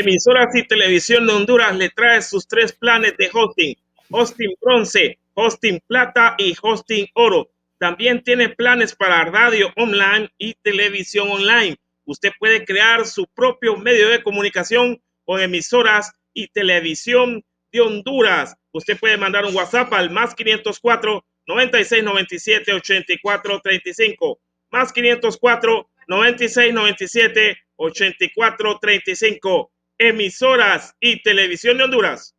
Emisoras y Televisión de Honduras le trae sus tres planes de hosting, hosting bronce, hosting plata y hosting oro. También tiene planes para radio online y televisión online. Usted puede crear su propio medio de comunicación con emisoras y televisión de Honduras. Usted puede mandar un WhatsApp al más 504 96 97 84 35. Más 504 96 97 84 35 emisoras y televisión de Honduras.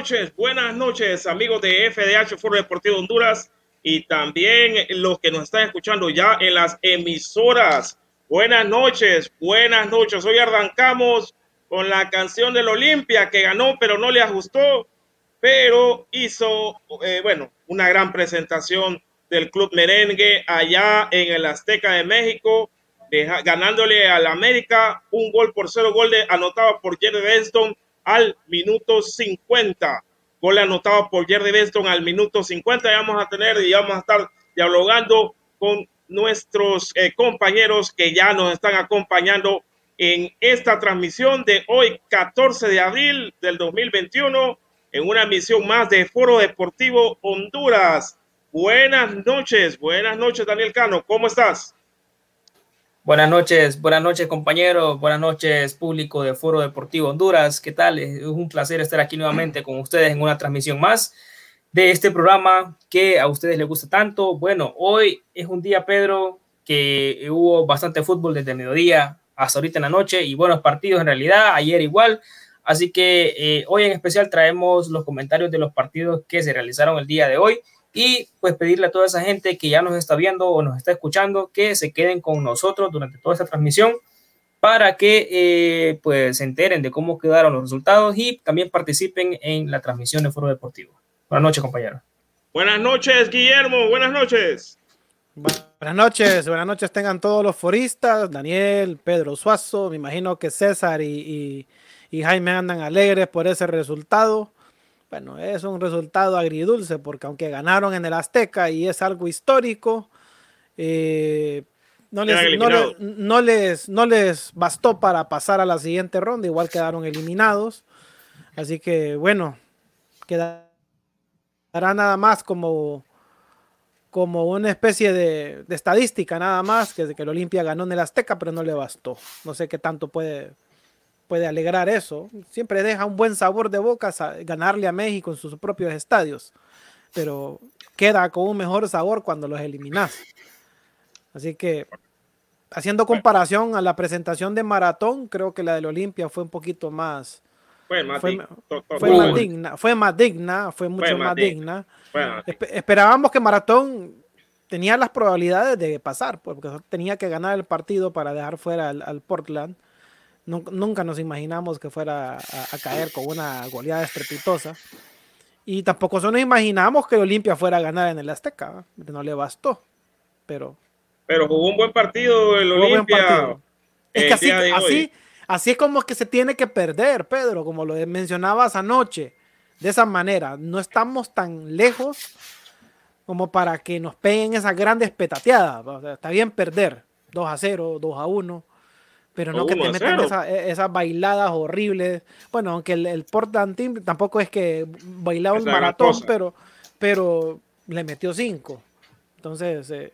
Noches, buenas noches, amigos de FDH Foro Deportivo Honduras y también los que nos están escuchando ya en las emisoras. Buenas noches, buenas noches. Hoy arrancamos con la canción del Olimpia que ganó, pero no le ajustó, pero hizo, eh, bueno, una gran presentación del Club Merengue allá en el Azteca de México, deja- ganándole al América un gol por cero, gol de, anotado por Jerry Benston al minuto 50. Gol anotado por Jerry Benston al minuto 50. Y vamos a tener y vamos a estar dialogando con nuestros eh, compañeros que ya nos están acompañando en esta transmisión de hoy, 14 de abril del 2021, en una emisión más de Foro Deportivo Honduras. Buenas noches, buenas noches, Daniel Cano, ¿cómo estás? Buenas noches, buenas noches compañeros, buenas noches público de Foro Deportivo Honduras. ¿Qué tal? Es un placer estar aquí nuevamente con ustedes en una transmisión más de este programa que a ustedes les gusta tanto. Bueno, hoy es un día, Pedro, que hubo bastante fútbol desde el mediodía hasta ahorita en la noche y buenos partidos en realidad, ayer igual. Así que eh, hoy en especial traemos los comentarios de los partidos que se realizaron el día de hoy y pues pedirle a toda esa gente que ya nos está viendo o nos está escuchando que se queden con nosotros durante toda esta transmisión para que eh, pues se enteren de cómo quedaron los resultados y también participen en la transmisión de Foro Deportivo. Buenas noches, compañeros. Buenas noches, Guillermo, buenas noches. Buenas noches, buenas noches tengan todos los foristas, Daniel, Pedro Suazo, me imagino que César y, y- y Jaime andan alegres por ese resultado. Bueno, es un resultado agridulce porque aunque ganaron en el Azteca y es algo histórico, eh, no, les, no, les, no les bastó para pasar a la siguiente ronda, igual quedaron eliminados. Así que bueno, quedará nada más como como una especie de, de estadística nada más, que, que el Olimpia ganó en el Azteca, pero no le bastó. No sé qué tanto puede, puede alegrar eso. Siempre deja un buen sabor de boca ganarle a México en sus propios estadios, pero queda con un mejor sabor cuando los eliminas. Así que, haciendo comparación a la presentación de Maratón, creo que la del Olimpia fue un poquito más, Fue más, fue, fue digna, fue más digna, fue mucho más más digna. esperábamos que Maratón tenía las probabilidades de pasar, porque tenía que ganar el partido para dejar fuera al, al Portland. Nun- Nunca nos imaginamos que fuera a, a caer con una goleada estrepitosa. Y tampoco nos imaginamos que Olimpia fuera a ganar en el Azteca, ¿eh? no le bastó. Pero pero jugó un buen partido el Olimpia. Es el que así, así, así es como que se tiene que perder, Pedro, como lo mencionabas anoche. De esa manera, no estamos tan lejos como para que nos peguen esas grandes petateadas. O sea, está bien perder 2 a 0, 2 a 1, pero no O que 1 te metan 0. esa- e- esas bailadas horribles. Bueno, aunque el, el Portland Team tampoco es que bailaba el maratón, pero, pero le metió 5. Entonces, eh,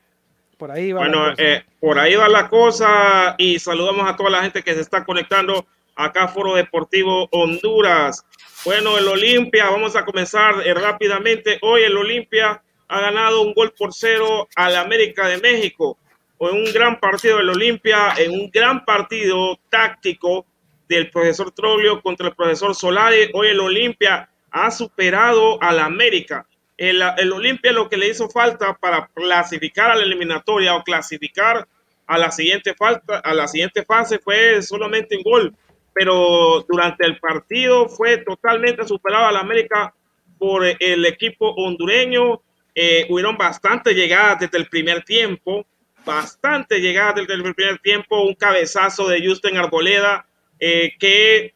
por ahí va. la Bueno, cosa. eh, por ahí va la cosa y saludamos a toda la gente que se está conectando acá Foro Deportivo Honduras. Bueno, el Olimpia, vamos a comenzar eh, rápidamente. Hoy el Olimpia ha ganado un gol por cero al América de México. En un gran partido del Olimpia, en un gran partido táctico del profesor Troglio contra el profesor Solari. Hoy el Olimpia ha superado al América. El, el Olimpia lo que le hizo falta para clasificar a la eliminatoria o clasificar a la siguiente falta, a la siguiente fase fue solamente un gol, pero durante el partido fue totalmente superado al América por el equipo hondureño. Eh, hubieron bastante llegadas desde el primer tiempo, bastante llegadas desde el primer tiempo, un cabezazo de Justin Arboleda eh, que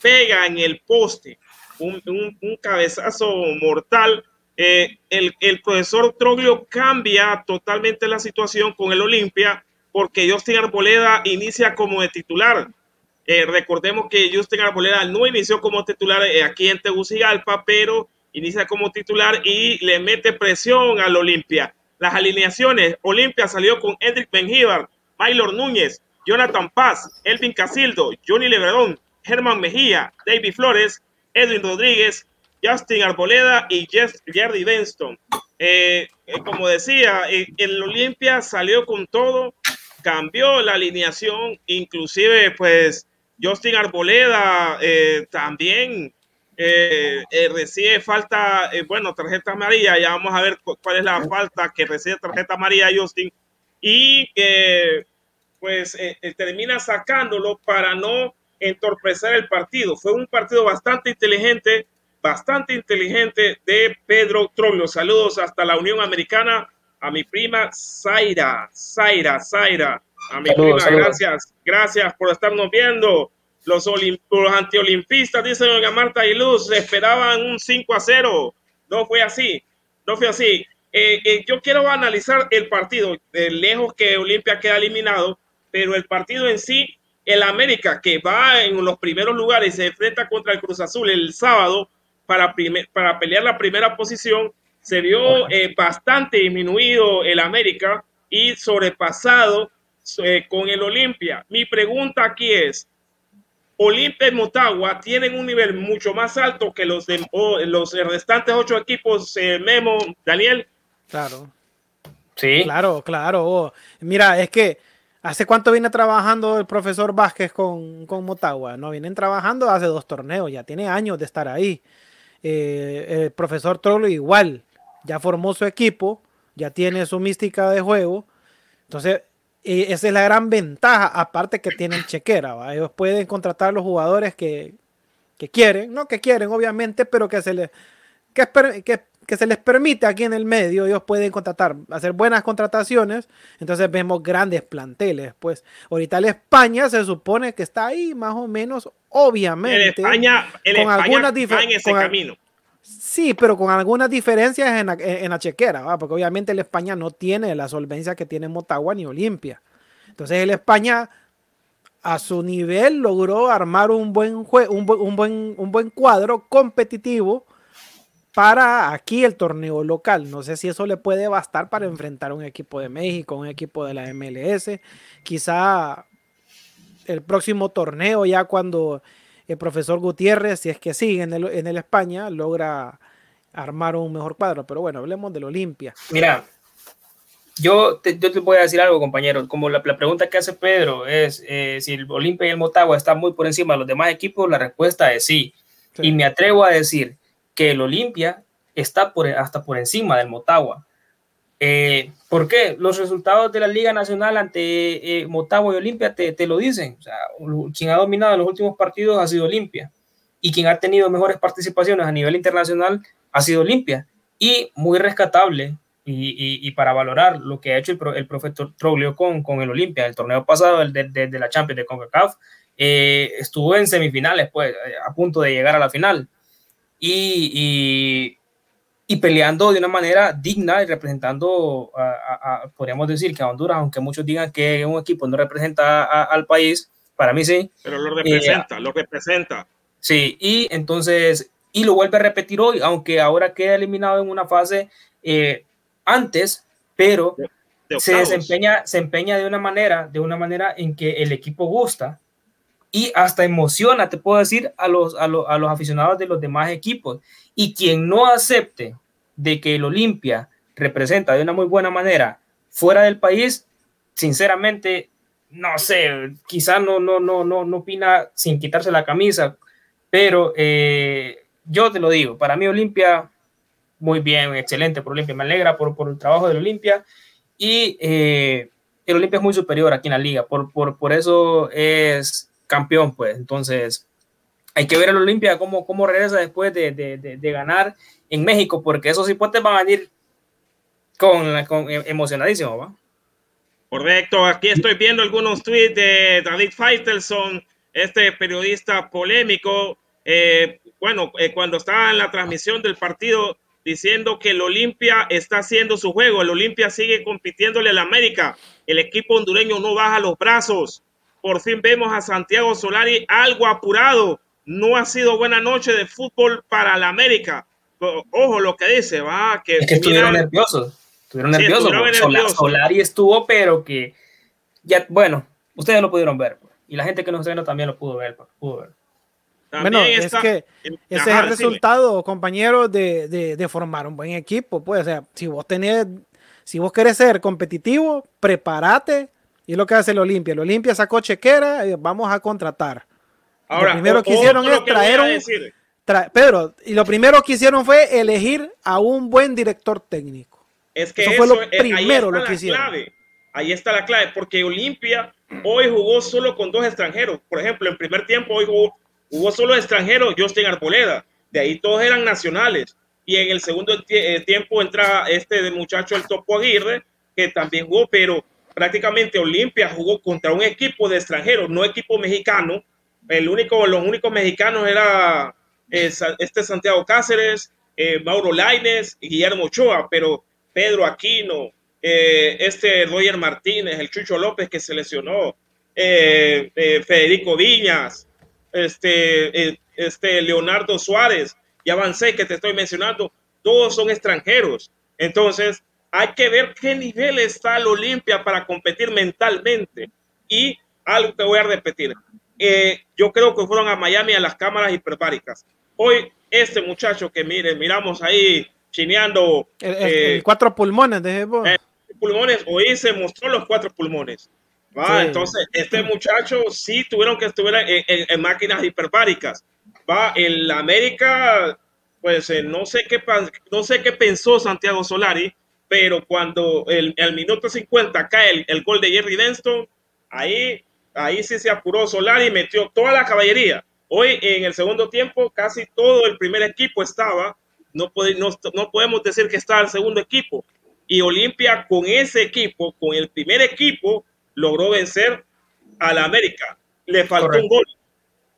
pega en el poste, un, cabezazo mortal. el, el, profesor Troglio cambia totalmente la situación con el Olimpia porque Justin Arboleda inicia como titular. recordemos que Justin Arboleda no inició como titular aquí en Tegucigalpa, pero inicia como titular y le mete presión al Olimpia. Las alineaciones, Olimpia salió con Edric Benjíbar, Maylor Núñez, Jonathan Paz, Elvin Casildo, Johnny Lebredón, Germán Mejía, David Flores, Edwin Rodríguez, Justin Arboleda y Jerry Benston. Eh, eh, como decía, eh, el Olimpia salió con todo, cambió la alineación, inclusive pues Justin Arboleda también eh, eh, recibe falta, eh, bueno, tarjeta amarilla, ya vamos a ver cuál es la falta que recibe tarjeta amarilla Justin, y que pues termina sacándolo para no entorpecer el partido. Fue un partido bastante inteligente, bastante inteligente de Pedro Troglio. Saludos hasta la Unión Americana a mi prima Zaira, Zaira, Zaira, a mi prima, gracias, gracias por estarnos viendo. Los, los antiolimpistas, dice Marta y Luz, esperaban un 5 a 0. No fue así, no fue así. Eh, eh, yo quiero analizar el partido, de lejos que Olimpia queda eliminado, pero el partido en sí, el América, que va en los primeros lugares, se enfrenta contra el Cruz Azul el sábado para, para pelear la primera posición, se vio eh, bastante disminuido el América y sobrepasado con el Olimpia. Mi pregunta aquí es, Olimpia y Motagua tienen un nivel mucho más alto que los de los restantes ocho equipos, eh, Memo, Daniel. Claro. Sí. Claro, claro. Mira, es que ¿hace cuánto viene trabajando el profesor Vázquez con, con Motagua? No, vienen trabajando hace dos torneos, ya tiene años de estar ahí. Eh, el profesor Trollo igual, ya formó su equipo, ya tiene su mística de juego. Entonces, y esa es la gran ventaja, aparte que tienen chequera. Ellos pueden contratar a los jugadores que, quieren, no que quieren, obviamente, pero que se les, que, se les permite aquí en el medio. Ellos pueden contratar, hacer buenas contrataciones. Entonces vemos grandes planteles. Pues ahorita la España se supone que está ahí, más o menos, obviamente. España, con algunas camino. Sí, pero con algunas diferencias en la, chequera, porque obviamente el España no tiene la solvencia que tiene Motagua ni Olimpia. Entonces el España a su nivel logró armar un buen, un, un, buen, un buen cuadro competitivo para aquí el torneo local. No sé si eso le puede bastar para enfrentar a un equipo de México, un equipo de la MLS. Quizá el próximo torneo, ya cuando el profesor Gutiérrez, si es que sigue en el, en el España, logra armar un mejor cuadro. Pero bueno, hablemos del Olimpia. Mira, yo te, yo te voy a decir algo, compañero. Como la, pregunta que hace Pedro es eh, si el Olimpia y el Motagua están muy por encima de los demás equipos, la respuesta es sí. Y me atrevo a decir que el Olimpia está por, hasta por encima del Motagua. Eh, ¿Por qué? Los resultados de la Liga Nacional ante eh, Motagua y Olimpia te, lo dicen. O sea, quien ha dominado los últimos partidos ha sido Olimpia. Y quien ha tenido mejores participaciones a nivel internacional ha sido Olimpia. Y muy rescatable y, para valorar lo que ha hecho el, profesor Troglio con, con el Olimpia. El torneo pasado, el de, la Champions de CONCACAF, eh, estuvo en semifinales, pues, a punto de llegar a la final. Y peleando de una manera digna y representando, a, podríamos decir que a Honduras, aunque muchos digan que un equipo no representa al país, para mí sí. Pero lo representa, lo representa. Sí, y entonces, y lo vuelve a repetir hoy, aunque ahora queda eliminado en una fase eh, antes, pero se desempeña, se empeña de una manera, de una manera en que el equipo gusta y hasta emociona, te puedo decir, a los, a, a los aficionados de los demás equipos. Y quien no acepte de que el Olimpia representa de una muy buena manera fuera del país, sinceramente, no sé, quizá no, no, no, no, no opina sin quitarse la camisa, pero eh, yo te lo digo, para mí Olimpia, muy bien, excelente por Olimpia, me alegra por, por el trabajo del Olimpia y eh, el Olimpia es muy superior aquí en la liga, por, por, por eso es campeón, pues, entonces hay que ver al Olimpia cómo, cómo regresa después de, de, ganar en México, porque esos hipotes van a venir con, con emocionadísimo, ¿va? Correcto, aquí estoy viendo algunos tweets de David Faitelson. este periodista polémico, eh, bueno, eh, cuando estaba en la transmisión del partido diciendo que el Olimpia está haciendo su juego, el Olimpia sigue compitiéndole al América, el equipo hondureño no baja los brazos. Por fin vemos a Santiago Solari algo apurado. No ha sido buena noche de fútbol para el América. Ojo lo que dice, va, que, es que estuvieron nerviosos. Estuvieron nerviosos. Solari estuvo, pero que ya, bueno, ustedes lo pudieron ver. Pues. Y la gente que nos está viendo también lo pudo ver. Pues, pudo ver. bueno, es que ese es el resultado, compañeros, de, de, formar un buen equipo. Pues, o sea, si vos tenés, si vos querés ser competitivo, prepárate. Y es lo que hace el Olimpia. El Olimpia sacó chequera, y vamos a contratar. Ahora, lo primero que hicieron es traer un. Pedro, y lo primero que hicieron fue elegir a un buen director técnico. Es que eso, fue lo eh, primero lo que hicieron. Ahí está la clave, porque Olimpia hoy jugó solo con dos extranjeros. Por ejemplo, en primer tiempo hoy jugó, solo extranjeros, Justin Arboleda. De ahí todos eran nacionales. Y en el segundo eh, tiempo entra este muchacho, el Topo Aguirre, que también jugó, pero prácticamente Olimpia jugó contra un equipo de extranjeros, no equipo mexicano. El único, los únicos mexicanos era eh, este Santiago Cáceres, eh, Mauro Laines y Guillermo Ochoa, pero Pedro Aquino, eh, este Roger Martínez, el Chucho López que se lesionó, Federico Viñas, este, este Leonardo Suárez, y avancé que te estoy mencionando, todos son extranjeros. Entonces, hay que ver qué nivel está el Olimpia para competir mentalmente. Y algo que voy a repetir, yo creo que fueron a Miami a las cámaras hiperbáricas. Hoy, este muchacho que mire, miramos ahí chineando. cuatro pulmones, de pulmones, hoy se mostró los cuatro pulmones. ¿va? Entonces, este muchacho sí tuvieron que estar en, máquinas hiperbáricas. Va, en la América, pues eh, no, sé qué, no sé qué pensó Santiago Solari, pero cuando el, el minuto 50 cae el, el, gol de Jerry Denston, ahí, ahí sí se apuró Solari y metió toda la caballería. Hoy en el segundo tiempo casi todo el primer equipo estaba, no, no, no podemos decir que estaba el segundo equipo, y Olimpia con ese equipo, con el primer equipo, logró vencer a la América. Le faltó un gol.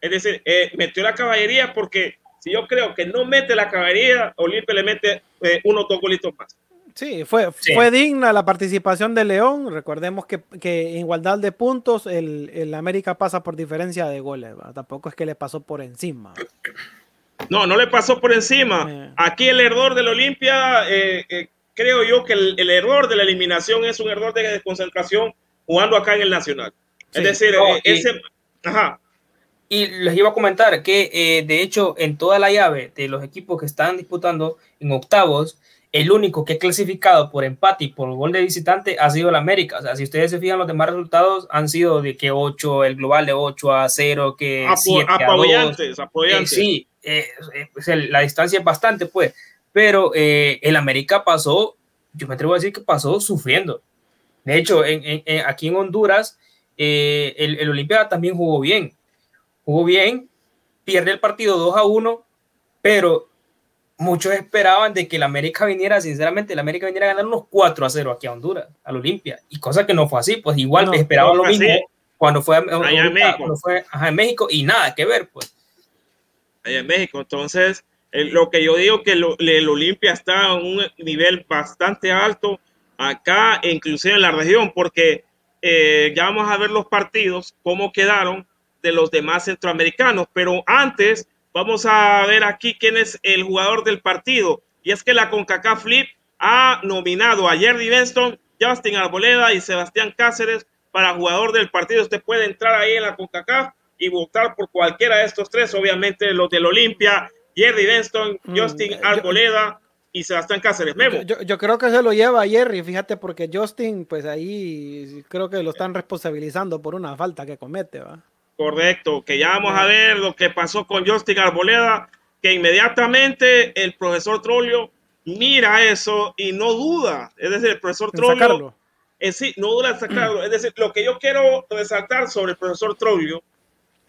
Es decir, eh, metió la caballería porque si yo creo que no mete la caballería, Olimpia le mete eh, uno o dos golitos más. Sí, fue, fue digna la participación de León. Recordemos que, que en igualdad de puntos el, el, América pasa por diferencia de goles. Tampoco es que le pasó por encima. No, no le pasó por encima. Eh. Aquí el error del Olimpia eh, creo yo que el, error de la eliminación es un error de desconcentración jugando acá en el Nacional. Es decir, eh, ese... Ajá. Y les iba a comentar que, eh, de hecho, en toda la llave de los equipos que están disputando en octavos, el único que ha clasificado por empate y por gol de visitante ha sido el América. O sea, si ustedes se fijan, los demás resultados han sido de que 8, el global de 8 a 0, que Apo 7 apoyantes, Apoyantes. Eh, sí, pues la distancia es bastante, pues pero eh, el América pasó, yo me atrevo a decir que pasó sufriendo. De hecho, aquí en Honduras, eh, el, el Olimpia también jugó bien. Jugó bien, pierde el partido 2 a 1, pero muchos esperaban de que el América viniera, sinceramente, el América viniera a ganar unos 4 a 0 aquí a Honduras, al Olimpia. Y cosa que no fue así, pues igual esperaban lo mismo cuando fue, a, México. fue en México y nada que ver, pues. Allá en México, entonces lo que yo digo que el Olimpia está en un nivel bastante alto acá, inclusive en la región, porque eh, ya vamos a ver los partidos, cómo quedaron de los demás centroamericanos. Pero antes, vamos a ver aquí quién es el jugador del partido. Y es que la CONCACAF Flip ha nominado a Jerry Benston, Justin Arboleda y Sebastián Cáceres para jugador del partido. Usted puede entrar ahí en la CONCACAF y votar por cualquiera de estos tres, obviamente los del Olimpia, Jerry Benston, mm, Justin Arboleda y Sebastián Cáceres. Memo. Yo, creo que se lo lleva a Jerry, fíjate, porque Justin, pues ahí creo que lo están responsabilizando por una falta que comete, ¿va? Correcto, que ya vamos a ver lo que pasó con Justin Arboleda, que inmediatamente el profesor Trollio mira eso y no duda. Es decir, el profesor Trollio. Eh, sí, no duda en sacarlo. Es decir, lo que yo quiero resaltar sobre el profesor Trollio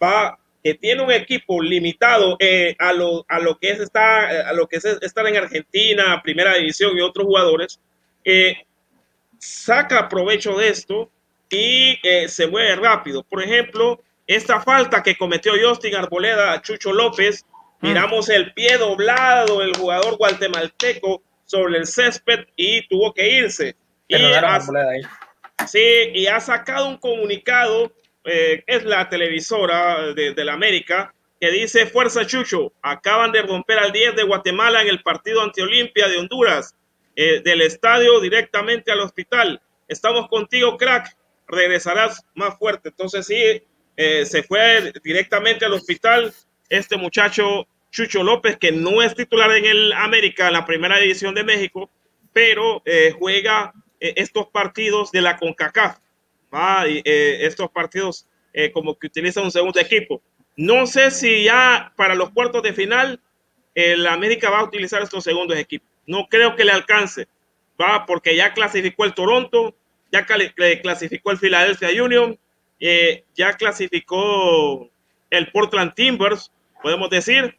va que tiene un equipo limitado eh, a, lo, a, lo, que es estar, a lo que es estar en Argentina, Primera División y otros jugadores, eh, saca provecho de esto y eh, se mueve rápido. Por ejemplo, esta falta que cometió Justin Arboleda a Chucho López, mm. miramos el pie doblado del jugador guatemalteco sobre el césped y tuvo que irse. Y sí, y ha sacado un comunicado, eh, es la televisora de, de, la América, que dice, Fuerza Chucho, acaban de romper al 10 de Guatemala en el partido ante Olimpia de Honduras, eh, del estadio directamente al hospital. Estamos contigo, crack, regresarás más fuerte. Entonces sí, eh, se fue directamente al hospital este muchacho Chucho López, que no es titular en el América, la primera división de México, pero eh, juega eh, estos partidos de la CONCACAF, estos partidos como que utiliza un segundo equipo. No sé si ya para los cuartos de final el América va a utilizar estos segundos equipos. No creo que le alcance, va porque ya clasificó el Toronto, ya clasificó el Philadelphia Union, eh, ya clasificó el Portland Timbers, podemos decir,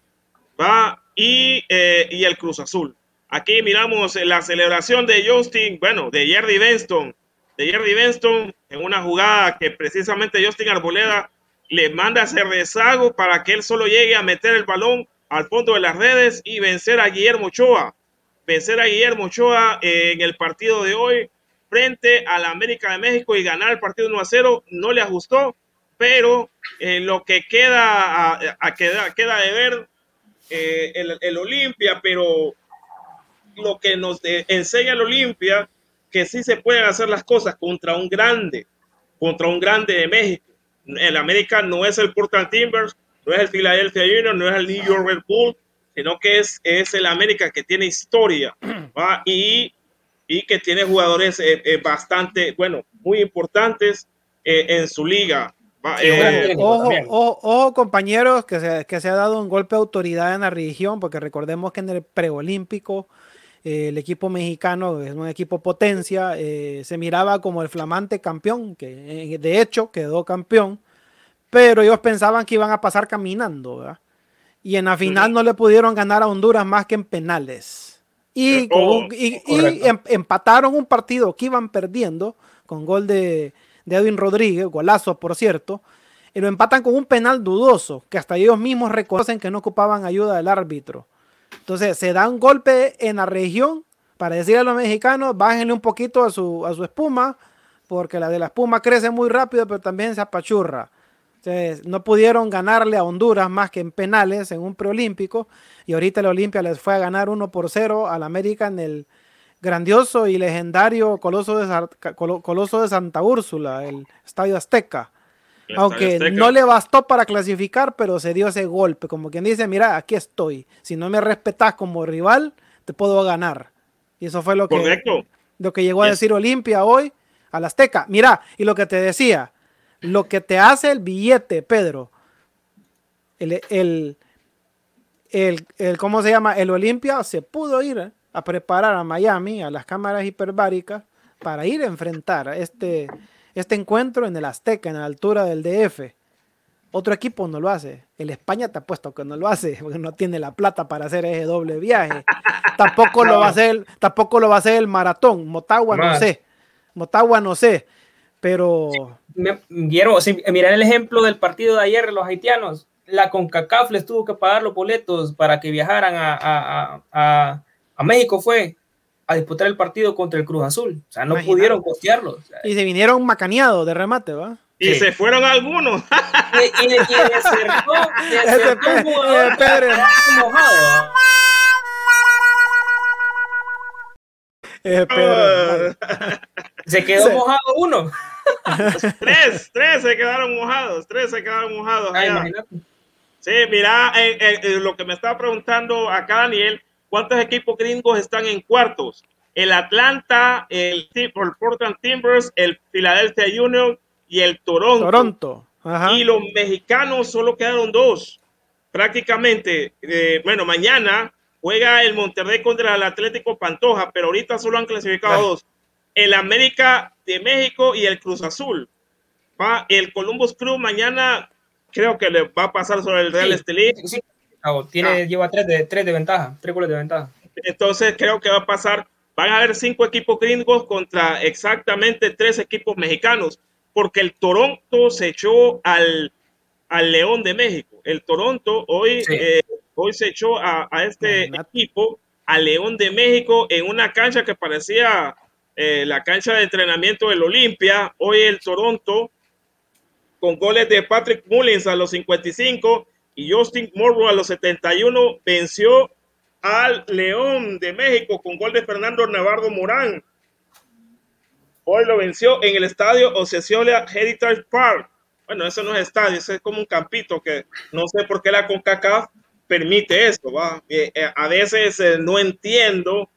va, y, eh, y, el Cruz Azul. Aquí miramos la celebración de Justin, bueno, de Jerry Benston, de Jerry Benston en una jugada que precisamente Justin Arboleda le manda hacer rezago para que él solo llegue a meter el balón al fondo de las redes y vencer a Guillermo Ochoa. Vencer a Guillermo Ochoa en el partido de hoy frente a la América de México y ganar el partido 1 a 0 no le ajustó, pero eh, lo que queda a, queda, queda de ver eh, el, el, Olimpia, pero lo que nos enseña el Olimpia, que sí se pueden hacer las cosas contra un grande, contra un grande de México. El América no es el Portland Timbers, no es el Philadelphia Union, no es el New York Red Bull, sino que es, es el América que tiene historia ¿va? y y que tiene jugadores eh, eh, bastante, bueno, muy importantes eh, en su liga. ojo, ojo, compañeros, que se, que se ha dado un golpe de autoridad en la región, porque recordemos que en el preolímpico el equipo mexicano es un equipo potencia, se miraba como el flamante campeón, que de hecho quedó campeón, pero ellos pensaban que iban a pasar caminando, Y en la final no le pudieron ganar a Honduras más que en penales. Y, oh, em, empataron un partido que iban perdiendo con gol de, Edwin Rodríguez, golazo por cierto, y lo empatan con un penal dudoso, que hasta ellos mismos reconocen que no ocupaban ayuda del árbitro. Entonces se da un golpe en la región para decirle a los mexicanos, bájenle un poquito a su, a su espuma, porque la de la espuma crece muy rápido, pero también se apachurra. Entonces, no pudieron ganarle a Honduras más que en penales en un preolímpico y ahorita la Olimpia les fue a ganar 1 por 0 al América en el grandioso y legendario Coloso de, Coloso de Santa Úrsula, el Estadio Azteca. Aunque no le bastó para clasificar, pero se dio ese golpe, como quien dice, mira, aquí estoy. Si no me respetas como rival, te puedo ganar. Y eso fue lo que, lo que llegó a decir Olimpia hoy al Azteca. Mira, y lo que te decía, lo que te hace el billete, Pedro, el, el, el, ¿cómo se llama? El Olimpia se pudo ir a preparar a Miami, a las cámaras hiperbáricas, para ir a enfrentar este, este encuentro en el Azteca, en la altura del DF. Otro equipo no lo hace. El España te ha puesto que no lo hace, porque no tiene la plata para hacer ese doble viaje. tampoco lo va a hacer, tampoco lo va a hacer el maratón. Motagua no sé. Motagua no sé. Pero. Guillermo, si, mirar el ejemplo del partido de ayer de los haitianos la CONCACAF les tuvo que pagar los boletos para que viajaran a, México, fue a disputar el partido contra el Cruz Azul. O sea, no pudieron costearlos. y se vinieron macaneados de remate, ¿va? Y se fueron algunos. y, y, y, Se quedó mojado uno. tres, tres se quedaron mojados, tres se quedaron mojados. Sí, mira, eh, eh, eh, lo que me estaba preguntando acá Daniel, ¿cuántos equipos gringos están en cuartos? El Atlanta, el, Portland Timbers, el Philadelphia Union y el Toronto. Toronto. Y los mexicanos solo quedaron dos. Prácticamente, bueno, mañana juega el Monterrey contra el Atlético Pantoja, pero ahorita solo han clasificado dos. El América de México y el Cruz Azul. Va, el Columbus Crew mañana creo que le va a pasar sobre el Real Estelí. Sí, tiene, ah. lleva tres de, tres de ventaja, tres goles de ventaja. Entonces creo que va a pasar, van a haber cinco equipos gringos contra exactamente tres equipos mexicanos, porque el Toronto se echó al, al León de México. El Toronto hoy, eh, hoy se echó a, este equipo, al León de México, en una cancha que parecía eh, la cancha de entrenamiento del Olimpia. Hoy el Toronto, con goles de Patrick Mullins a los 55 y Justin Morrow a los 71, venció al León de México con gol de Fernando Navarro Morán. Hoy lo venció en el estadio Ocesiola Heritage Park. Bueno, eso no es estadio, eso es como un campito que no sé por qué la CONCACAF permite esto. ¿va? Eh, eh, a veces no entiendo,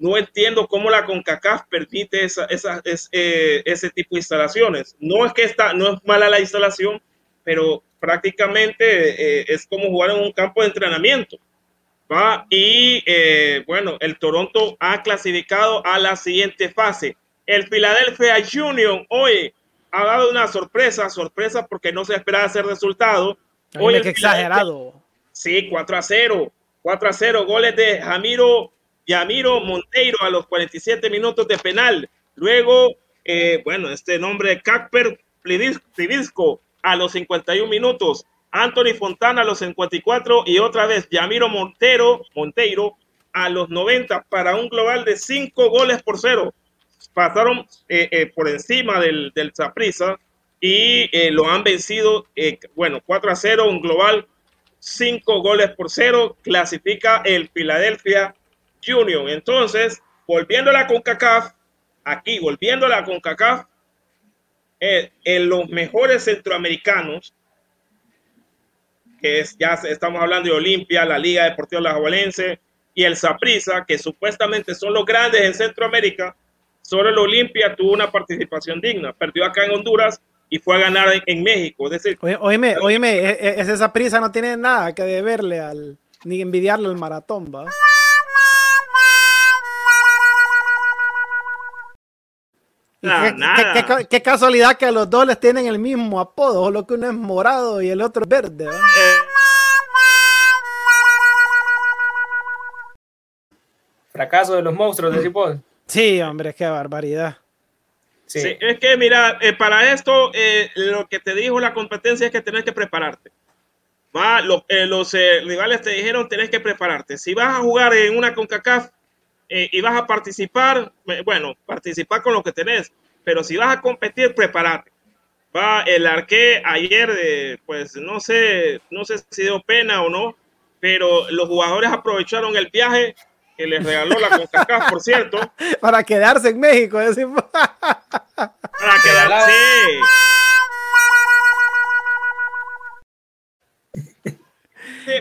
no entiendo cómo la CONCACAF permite esa, esa, ese tipo de instalaciones. No es que está, no es mala la instalación, pero prácticamente es como jugar en un campo de entrenamiento. Y eh, bueno, el Toronto ha clasificado a la siguiente fase. El Philadelphia Union hoy ha dado una sorpresa, sorpresa porque no se esperaba ese resultado. Hoy que exagerado. Sí, 4 a 0. 4 a 0, goles de Jamiro Yamiro Monteiro a los 47 minutos de penal. Luego, eh, bueno, este nombre, Cacper Plivisco a los 51 minutos. Anthony Fontana a los 54 y otra vez Yamiro Montero, Monteiro a los 90 para un global de 5 goles por cero. Pasaron eh, eh, por encima del, del Zaprisa y eh, lo han vencido, bueno, 4 a 0, un global, 5 goles por cero, clasifica el Philadelphia Union. Entonces, volviendo a la CONCACAF, aquí volviendo a la CONCACAF, en los mejores centroamericanos que es, ya estamos hablando de Olimpia, la Liga Deportiva Lajabalense y el Saprissa, que supuestamente son los grandes en Centroamérica, solo el Olimpia tuvo una participación digna, perdió acá en Honduras y fue a ganar en, México. Es decir, oíme, oíme, e, e, ese Saprissa no tiene nada que deberle al, ni envidiarle al maratón, ¿va? Qué, casualidad que a los dos les tienen el mismo apodo, solo que uno es morado y el otro es verde. Fracaso de los monstruos de Cipol. Sí, hombre, qué barbaridad. Sí. es que mira, eh, para esto eh, lo que te dijo la competencia es que tenés que prepararte. Va, eh, los rivales te dijeron tenés que prepararte. Si vas a jugar en una CONCACAF, eh, y vas a participar, bueno, participar con lo que tenés, pero si vas a competir, prepárate. Va el arqué ayer, de, pues no sé, no sé si dio pena o no, pero los jugadores aprovecharon el viaje que les regaló la CONCACAF, por cierto. Para quedarse en México, decimos. Para quedarse.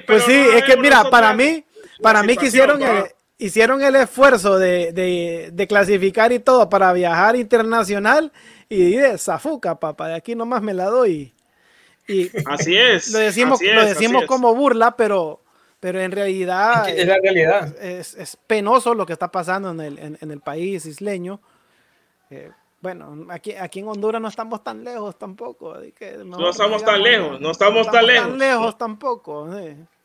pues sí, es que mira, para mí, para mí quisieron hicieron el esfuerzo de, clasificar y todo para viajar internacional y de zafuca, papá, de aquí nomás me la doy. Y así es. Lo decimos, lo decimos como burla, pero, pero en realidad es, la realidad. Es, penoso lo que está pasando en el, en, el país isleño. Eh, bueno, aquí, aquí en Honduras no estamos tan lejos tampoco. no estamos tan lejos, no estamos, tan lejos. Tan lejos tampoco.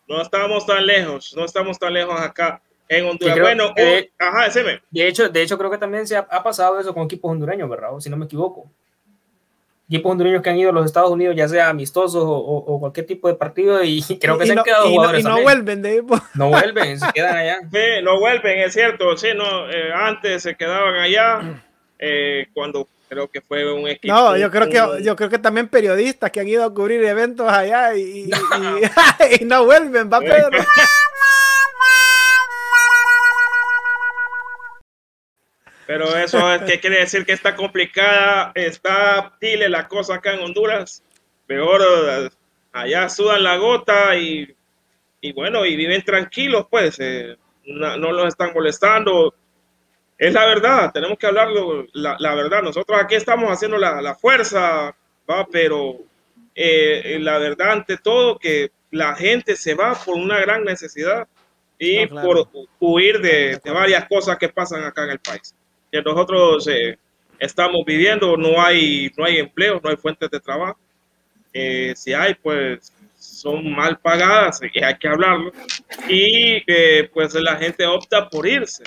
No estamos tan lejos, no estamos tan lejos acá en Honduras. Bueno, de, ajá, De hecho, de hecho, creo que también se ha, pasado eso con equipos hondureños, ¿verdad? si no me equivoco. Equipos hondureños que han ido a los Estados Unidos, ya sea amistosos o, cualquier tipo de partido, y creo que se han quedado jugadores. y no vuelven, de No vuelven, se quedan allá. Sí, no vuelven, es cierto. Sí, no, eh, antes se quedaban allá. Eh, cuando creo que fue un equipo. No, yo creo que yo creo que también periodistas que han ido a cubrir eventos allá y, y no vuelven, va Pedro. Pero eso es que quiere decir que está complicada, está tile la cosa acá en Honduras. Peor, allá sudan la gota y, y bueno, y viven tranquilos, pues, eh, no, los están molestando. Es la verdad, tenemos que hablarlo, la, la verdad. Nosotros aquí estamos haciendo la, la fuerza, ¿va? pero eh, la verdad, ante todo, que la gente se va por una gran necesidad y por huir de, de varias cosas que pasan acá en el país que nosotros eh, estamos viviendo, no hay, no hay empleo, no hay fuentes de trabajo. Eh, si hay, pues son mal pagadas, y hay que hablarlo. Y eh, pues la gente opta por irse.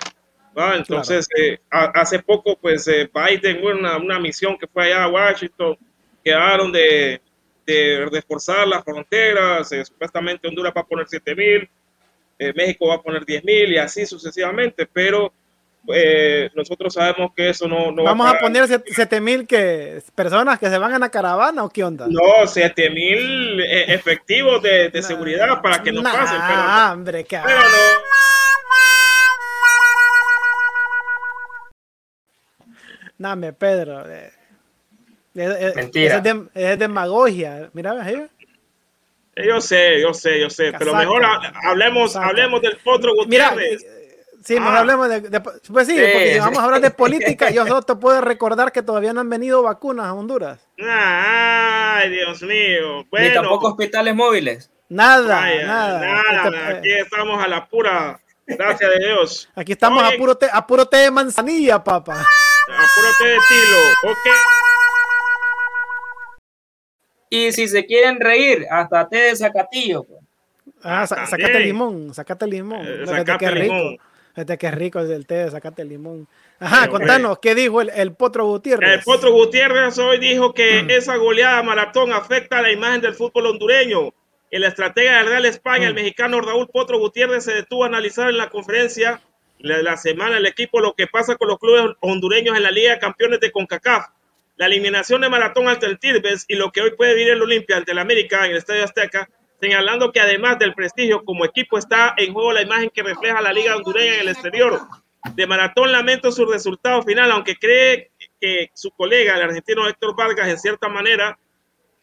Entonces, hace poco, pues Biden, una, una misión que fue allá a Washington, quedaron de, de reforzar las fronteras, eh, supuestamente Honduras va a poner 7 mil, eh, México va a poner 10 mil y así sucesivamente, pero eh, nosotros sabemos que eso no, no Vamos a, poner 7 mil que personas que se van en la caravana o qué onda? No, 7 mil efectivos de, de seguridad para que no pasen. Pero, hombre, qué pero no, Dame, Pedro. Eh, Mentira. Es, demagogia. Mira, ¿eh? Yo sé, yo sé, yo sé, pero mejor hablemos, hablemos del potro Gutiérrez. Mira, sí, ah. hablemos de, Pues sí, porque si vamos a hablar de política, yo solo te puedo recordar que todavía no han venido vacunas a Honduras. Ay, Dios mío. Ni tampoco hospitales móviles. Nada, nada. Nada, aquí estamos a la pura, gracias a Dios. Aquí estamos a puro, té, a puro té de manzanilla, papá. Apúrate de tilo, ok. Y si se quieren reír, hasta té de zacatillo. Pues. Ah, ah sacate limón, sacate limón. Eh, sacate rico. Este que rico es el té de sacate limón. Ajá, contanos, ¿qué dijo el, el, Potro Gutiérrez? El Potro Gutiérrez hoy dijo que mm. esa goleada maratón afecta a la imagen del fútbol hondureño. El estratega del Real España, el mm. mexicano Raúl Potro Gutiérrez, se detuvo a analizar en la conferencia la, semana el equipo lo que pasa con los clubes hondureños en la Liga de Campeones de CONCACAF. La eliminación de Maratón ante el Tirbes y lo que hoy puede vivir el Olimpia ante el América en el Estadio Azteca, señalando que además del prestigio como equipo está en juego la imagen que refleja la Liga hondureña en el exterior. De Maratón lamento su resultado final, aunque cree que su colega, el argentino Héctor Vargas, en cierta manera,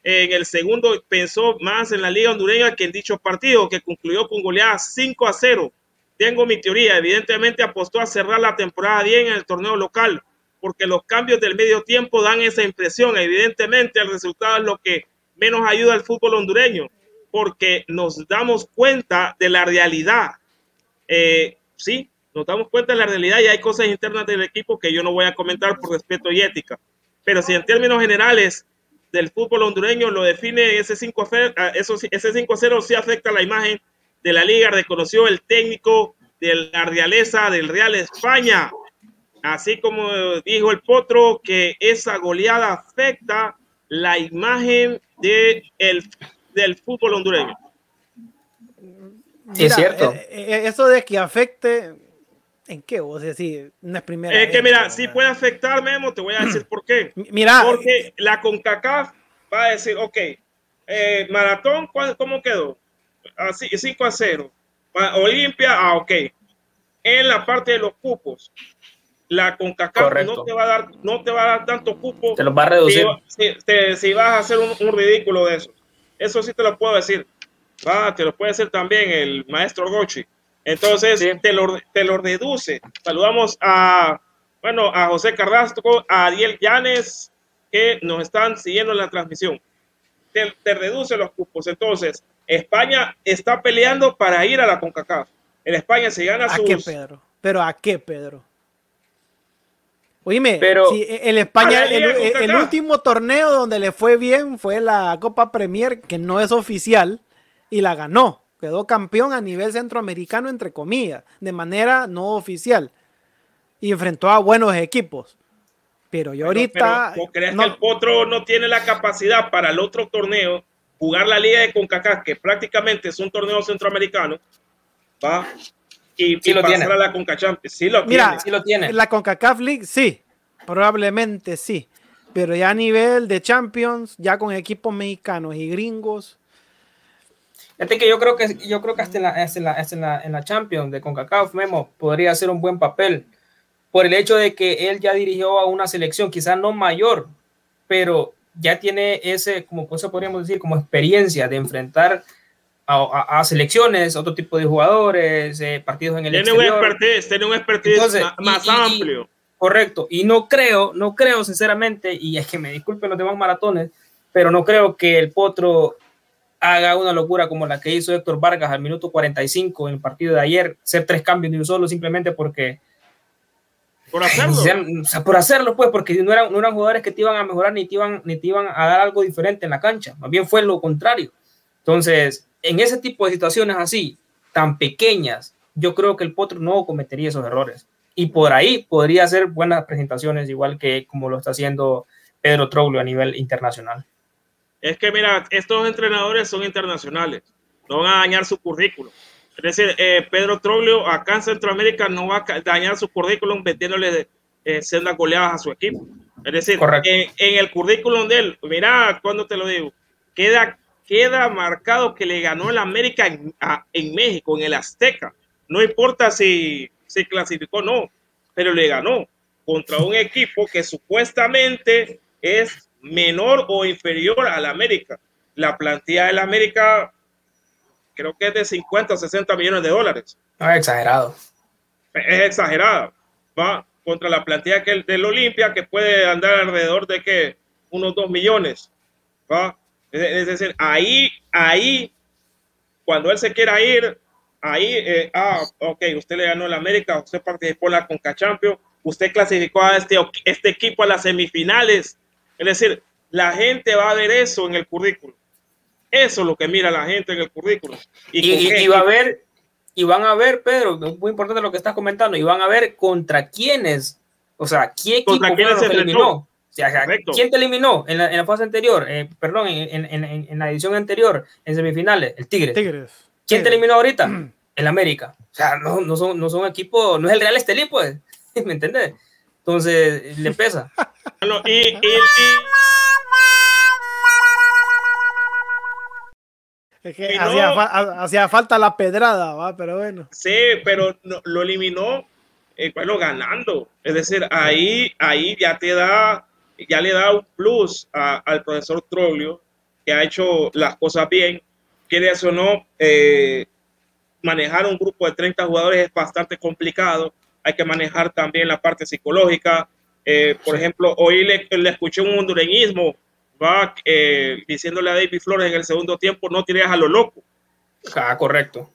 en el segundo pensó más en la Liga hondureña que en dicho partido, que concluyó con goleada 5 a 0 tengo mi teoría. Evidentemente apostó a cerrar la temporada bien en el torneo local, porque los cambios del medio tiempo dan esa impresión. Evidentemente el resultado es lo que menos ayuda al fútbol hondureño, porque nos damos cuenta de la realidad. Eh, sí, nos damos cuenta de la realidad y hay cosas internas del equipo que yo no voy a comentar por respeto y ética. Pero si en términos generales del fútbol hondureño lo define ese 5-0, ese 5-0 sí afecta la imagen de la liga reconoció el técnico de la realeza del Real España, así como dijo el Potro que esa goleada afecta la imagen de del fútbol hondureño. es cierto. Eh, eh, eso de que afecte, ¿en qué vos decís? No es primera. Es que mira, si puede afectar, Memo, te voy a decir por qué. Mira. Porque la CONCACAF va a decir, ok, eh, Maratón, ¿cómo quedó? así, 5 a 0. Olimpia, ah, ok. En la parte de los cupos, la CONCACAF no te va a dar, no te va a dar tanto cupo. Te lo va a reducir. Si, vas a hacer un, ridículo de eso. Eso sí te lo puedo decir. Va, te lo puede decir también el maestro Gochi. Entonces, te, lo, te lo reduce. Saludamos a, bueno, a José Carrasco, a Ariel Llanes, que nos están siguiendo en la transmisión. Te, te reduce los cupos. Entonces, España está peleando para ir a la CONCACAF. En España se gana sus... ¿A qué, Pedro? ¿Pero a qué, Pedro? Oíme, pero si el España, el, último torneo donde le fue bien fue la Copa Premier, que no es oficial, y la ganó. Quedó campeón a nivel centroamericano, entre comillas, de manera no oficial. Y enfrentó a buenos equipos. Pero yo ahorita. crees que el Potro no tiene la capacidad para el otro torneo jugar la liga de CONCACAF, que prácticamente es un torneo centroamericano, va y, sí pasar a la CONCACHAMP. Sí lo Mira, sí lo tiene. La CONCACAF League, sí, probablemente sí. Pero ya a nivel de Champions, ya con equipos mexicanos y gringos. Fíjate que yo creo que yo creo que hasta en la, en la, en la, en la Champions de CONCACAF Memo podría hacer un buen papel por el hecho de que él ya dirigió a una selección quizás no mayor, pero ya tiene ese, como pues, podríamos decir, como experiencia de enfrentar a, selecciones, otro tipo de jugadores, eh, partidos en el tiene exterior. Un expertise, tiene un expertise más, amplio. correcto, y no creo, no creo sinceramente, y es que me disculpen los demás maratones, pero no creo que el Potro haga una locura como la que hizo Héctor Vargas al minuto 45 en el partido de ayer, ser tres cambios de un solo simplemente porque por hacerlo. O sea, por hacerlo, pues, porque no eran, no eran jugadores que te iban a mejorar ni te, iban, ni te iban a dar algo diferente en la cancha. Más bien fue lo contrario. Entonces, en ese tipo de situaciones así, tan pequeñas, yo creo que el Potro no cometería esos errores. Y por ahí podría hacer buenas presentaciones, igual que como lo está haciendo Pedro Troglio a nivel internacional. Es que, mira, estos entrenadores son internacionales, no van a dañar su currículum. Es decir, eh, Pedro Troglio acá en Centroamérica no va a dañar su currículum metiéndole eh, sendas goleadas a su equipo. Es decir, en, el currículum de él, mira, cuando te lo digo, queda, queda marcado que le ganó el América en, en México, en el Azteca. No importa si se clasificó o no, pero le ganó contra un equipo que supuestamente es menor o inferior al América. La plantilla del América creo que es de 50 o 60 millones de dólares. No es exagerado. Es exagerada. Va contra la plantilla que del Olimpia, que puede andar alrededor de que unos 2 millones. ¿va? Es, decir, ahí, ahí, cuando él se quiera ir, ahí, eh, ah, ok, usted le ganó el América, usted participó en la Conca Champions, usted clasificó a este, este equipo a las semifinales. Es decir, la gente va a ver eso en el currículum. Eso es lo que mira la gente en el currículum. Y, va a ver, y van a ver, Pedro, es muy importante lo que estás comentando, y van a ver contra quiénes, o sea, quién equipo se eliminó. ¿Quién te eliminó en la, fase anterior? Eh, perdón, en, la edición anterior, en semifinales, el Tigres. Tigres. ¿Quién te eliminó ahorita? El América. O sea, no, no, son, no son equipos, no es el Real Estelí, pues. ¿Me entiendes? Entonces, le pesa. y, Es que hacía, falta la pedrada, ¿va? pero bueno. Sí, pero lo eliminó eh, bueno, ganando. Es decir, ahí, ahí ya te da, ya le da un plus al profesor Troglio, que ha hecho las cosas bien. Quiere o no, eh, manejar un grupo de 30 jugadores es bastante complicado. Hay que manejar también la parte psicológica. Eh, por ejemplo, hoy le, le escuché un hondureñismo va eh, diciéndole a David Flores en el segundo tiempo, no tires a lo loco. Ah, correcto.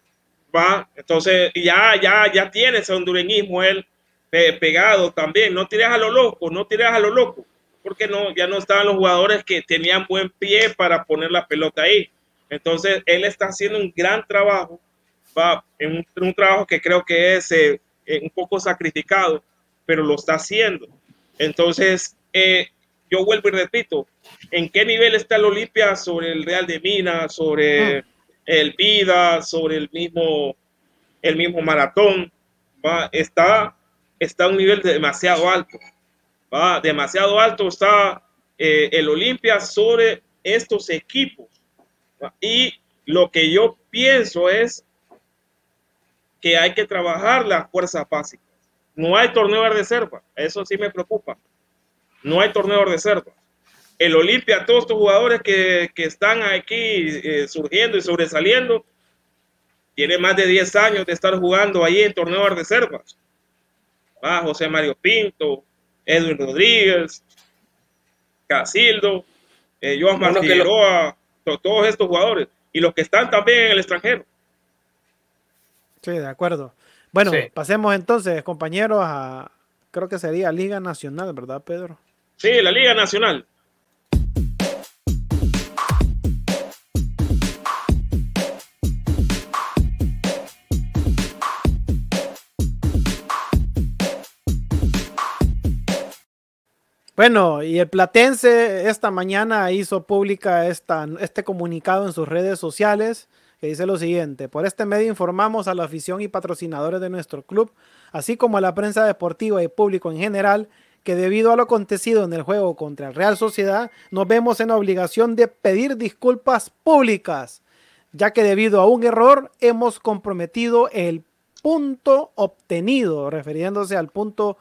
Va, entonces ya, ya, ya tiene ese hondureñismo él pegado también, no tires a lo loco, no tires a lo loco, porque no, ya no estaban los jugadores que tenían buen pie para poner la pelota ahí. Entonces él está haciendo un gran trabajo, va, en un, trabajo que creo que es eh, un poco sacrificado, pero lo está haciendo. Entonces, eh, yo vuelvo y repito, ¿en qué nivel está el Olimpia sobre el Real de Minas, sobre mm. el Vida, sobre el mismo, el mismo maratón? ¿va? Está, está a un nivel demasiado alto. ¿Va? Demasiado alto está eh, el Olimpia sobre estos equipos. Y lo que yo pienso es que hay que trabajar las fuerzas básicas. No hay torneo de reserva, eso sí me preocupa. No hay torneo de reserva el Olimpia, todos estos jugadores que, están aquí eh, surgiendo y sobresaliendo, tiene más de 10 años de estar jugando ahí en torneo de reservas. Va José Mario Pinto, Edwin Rodríguez, Casildo, eh, Joan todos estos jugadores y los que están también en el extranjero. Sí, de acuerdo. Bueno, pasemos entonces, compañeros, a creo que sería Liga Nacional, ¿verdad, Pedro? Sí, la Liga Nacional. Bueno, y el Platense esta mañana hizo pública esta, este comunicado en sus redes sociales que dice lo siguiente, por este medio informamos a la afición y patrocinadores de nuestro club, así como a la prensa deportiva y público en general, que debido a lo acontecido en el juego contra el Real Sociedad, nos vemos en obligación de pedir disculpas públicas, ya que debido a un error hemos comprometido el punto obtenido, refiriéndose al punto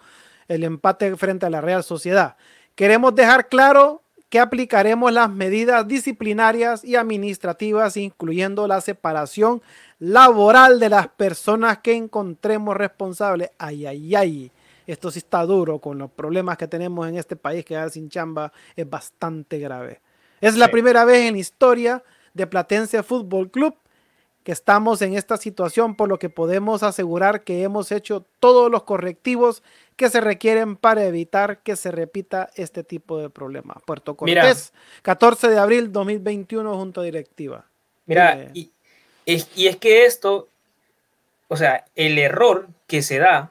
el empate frente a la Real Sociedad. Queremos dejar claro que aplicaremos las medidas disciplinarias y administrativas, incluyendo la separación laboral de las personas que encontremos responsables. Ay, ay, ay. Esto sí está duro con los problemas que tenemos en este país, que sin chamba es bastante grave. Es la primera vez en historia de Platense Fútbol Club que estamos en esta situación, por lo que podemos asegurar que hemos hecho todos los correctivos que se requieren para evitar que se repita este tipo de problema. Puerto Cortés, 14 de abril 2021, junta directiva. Mira, y, es, y es que esto, o sea, el error que se da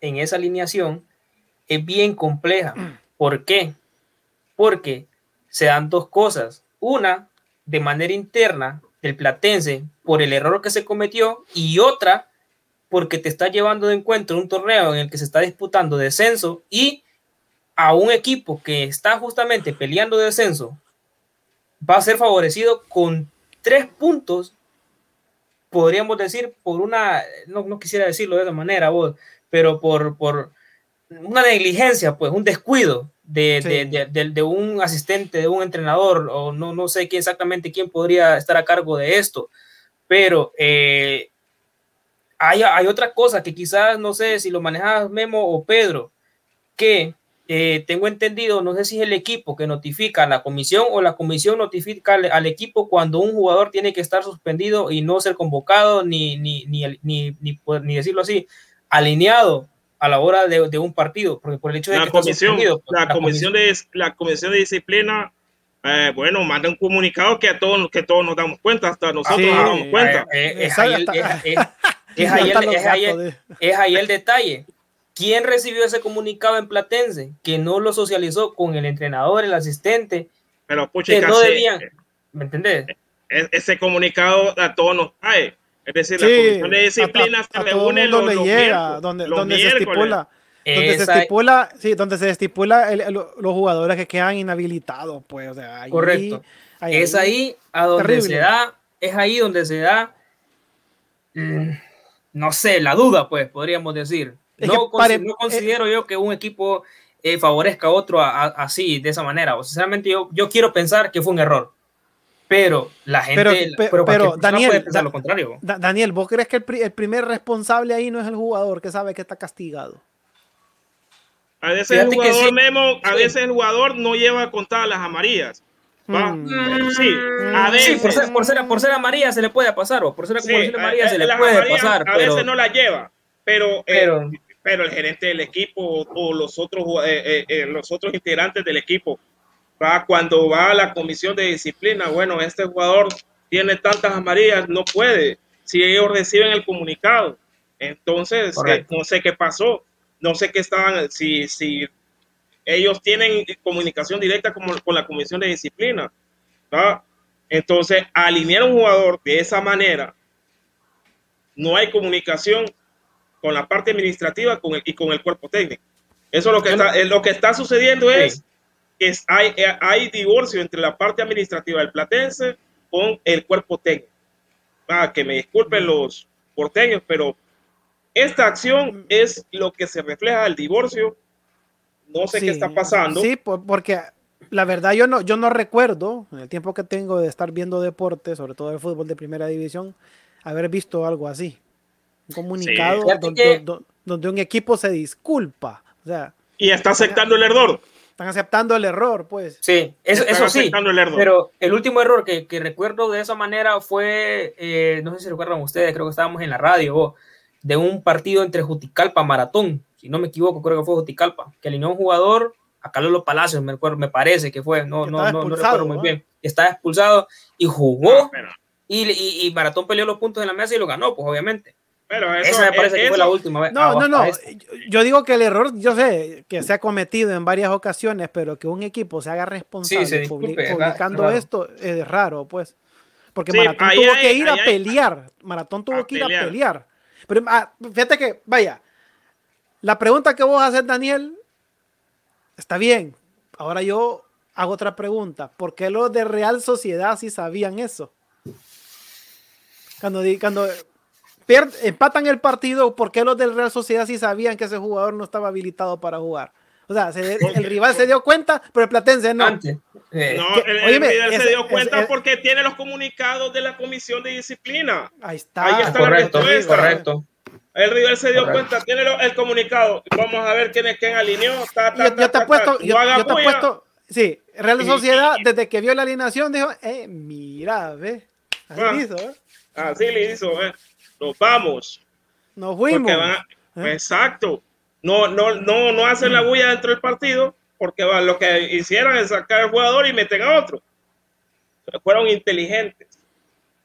en esa alineación es bien compleja. ¿Por qué? Porque se dan dos cosas. una de manera interna del Platense por el error que se cometió y otra porque te está llevando de encuentro un torneo en el que se está disputando descenso y a un equipo que está justamente peleando descenso va a ser favorecido con tres puntos, podríamos decir, por una, no, no quisiera decirlo de esa manera, vos, pero por, por una negligencia, pues un descuido de, de, de, de, un asistente, de un entrenador, o no, no sé quién exactamente quién podría estar a cargo de esto, pero eh, hay, hay, otra cosa que quizás, no sé si lo manejas Memo o Pedro, que eh, tengo entendido, no sé si es el equipo que notifica a la comisión o la comisión notifica al, al, equipo cuando un jugador tiene que estar suspendido y no ser convocado, ni, ni, ni, ni, ni, ni decirlo así, alineado a la hora de, de, un partido, porque por el hecho de la que comisión, pues, la, la, comisión de la comisión de disciplina eh, bueno, manda un comunicado que a todos que todos nos damos cuenta, hasta nosotros sí, nos damos cuenta. es ahí el detalle. ¿Quién recibió ese comunicado en Platense? Que no lo socializó con el entrenador, el asistente. Pero pucha, que no debían. ¿Me entendés? Ese comunicado a todos nos cae. Es decir, sí, la comisión de disciplina a, a, se reúne los, le llega, los donde, los donde se estipula. Donde Esa, se estipula, sí, donde se estipula el, el, los jugadores que quedan inhabilitados, pues, o sea, ahí, correcto. Ahí, es ahí a donde terrible. se da, es ahí donde se da, mm, no sé, la duda, pues, podríamos decir. No, pare, no, considero eh, yo que un equipo eh, favorezca a otro a, a, así, de esa manera. O sinceramente, yo, yo quiero pensar que fue un error. Pero la gente, pero, pero, pero Daniel, puede pensar da, lo contrario. Da, Daniel, ¿vos crees que el, el, primer responsable ahí no es el jugador que sabe que está castigado? A veces Fíjate el jugador sí, Memo, a veces el jugador no lleva contadas las amarillas. Mm. Sí, a veces. Sí, por, ser, por, ser, por ser amarilla se le puede pasar, o por ser, sí, por ser amarilla a, se le puede pasar. A pero... veces no la lleva, pero, pero, eh, pero el gerente del equipo o los otros, eh, eh, los otros integrantes del equipo, va cuando va a la comisión de disciplina, bueno, este jugador tiene tantas amarillas, no puede. Si ellos reciben el comunicado, entonces eh, no sé qué pasó, no sé qué estaban, si, si ellos tienen comunicación directa con, con la comisión de disciplina. ¿va? Entonces, alinear a un jugador de esa manera, no hay comunicación con la parte administrativa con el, y con el cuerpo técnico. Eso es lo que está, lo que está sucediendo es sí. Que es, hay, hay divorcio entre la parte administrativa del Platense con el cuerpo técnico. Ah, que me disculpen los porteños, pero esta acción es lo que se refleja el divorcio. No sé sí, qué está pasando. Sí, porque la verdad yo no, yo no recuerdo, en el tiempo que tengo de estar viendo deporte, sobre todo el fútbol de primera división, haber visto algo así un comunicado sí. donde, donde, donde, un equipo se disculpa. O sea, y está aceptando el error. Están aceptando el error, pues. Sí, eso, eso sí. El pero el último error que, que, recuerdo de esa manera fue, eh, no sé si recuerdan ustedes, creo que estábamos en la radio, oh, de un partido entre Juticalpa Maratón, si no me equivoco, creo que fue Juticalpa, que alineó un jugador a Carlos Palacios, me, acuerdo, me parece que fue, no, no, no, no, recuerdo muy bien. Estaba expulsado y jugó. No, y, y, y Maratón peleó los puntos en la mesa y lo ganó, pues obviamente. Pero eso, Esa me parece que fue la última vez. No, ah, no, no. Yo digo que el error, yo sé que se ha cometido en varias ocasiones, pero que un equipo se haga responsable sí, se disculpe, publicando esto es raro, pues. Porque sí, Maratón tuvo hay, que ir a hay, pelear. Maratón tuvo que ir pelear. a pelear. Pero ah, fíjate que, vaya, la pregunta que vos haces, Daniel, está bien. Ahora yo hago otra pregunta. ¿Por qué los de Real Sociedad sí sabían eso? Cuando, cuando empatan el partido, ¿por qué los del Real Sociedad sí sabían que ese jugador no estaba habilitado para jugar? O sea, se, el rival se dio cuenta, pero el Platense no. Antes. Eh, no, el, el, el ese, se dio cuenta ese, porque tiene los comunicados de la comisión de disciplina. Ahí está. Ahí está correcto, la correcto. El rival se dio correcto. cuenta, tiene el comunicado. Vamos a ver quién es quien alineó. Ta, ta, yo, yo, te apuesto, yo, yo te apuesto, sí, Real Sociedad, y, y, desde que vio la alineación, dijo, eh, mira, ve. Así ah, hizo, ¿eh? Así le hizo, eh nos vamos. Nos fuimos. Van, ¿Eh? Exacto. No, no, no, no hacen la bulla dentro del partido porque van, lo que hicieron es sacar al jugador y meten a otro. Fueron inteligentes.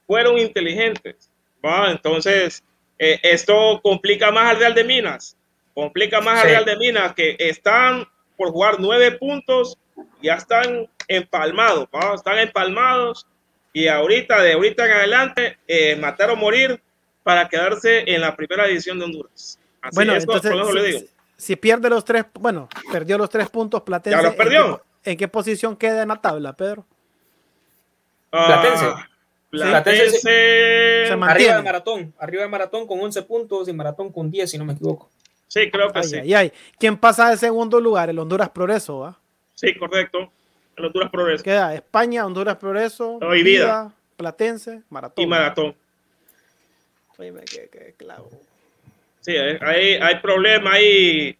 Fueron inteligentes. ¿va? Entonces, eh, esto complica más al Real de Minas. Complica más sí. al Real de Minas que están por jugar nueve puntos, ya están empalmados, están empalmados y ahorita, de ahorita en adelante, eh, matar o morir para quedarse en la primera división de Honduras. Así bueno, entonces, si, si, pierde los tres, bueno, perdió los tres puntos Platense. Ya los perdió. ¿En qué, posición queda en la tabla, Pedro? Ah, Platense. Platense se, arriba de Maratón, arriba de Maratón con 11 puntos y Maratón con 10, si no me equivoco. Sí, creo que sí. ¿Quién pasa de segundo lugar? El Honduras Progreso, ¿va? Sí, correcto. El Honduras Progreso. Queda España, Honduras Progreso, Hoy vida. Platense, Maratón. Y Maratón. Oye, qué, qué clavo. Sí, hay, hay problemas ahí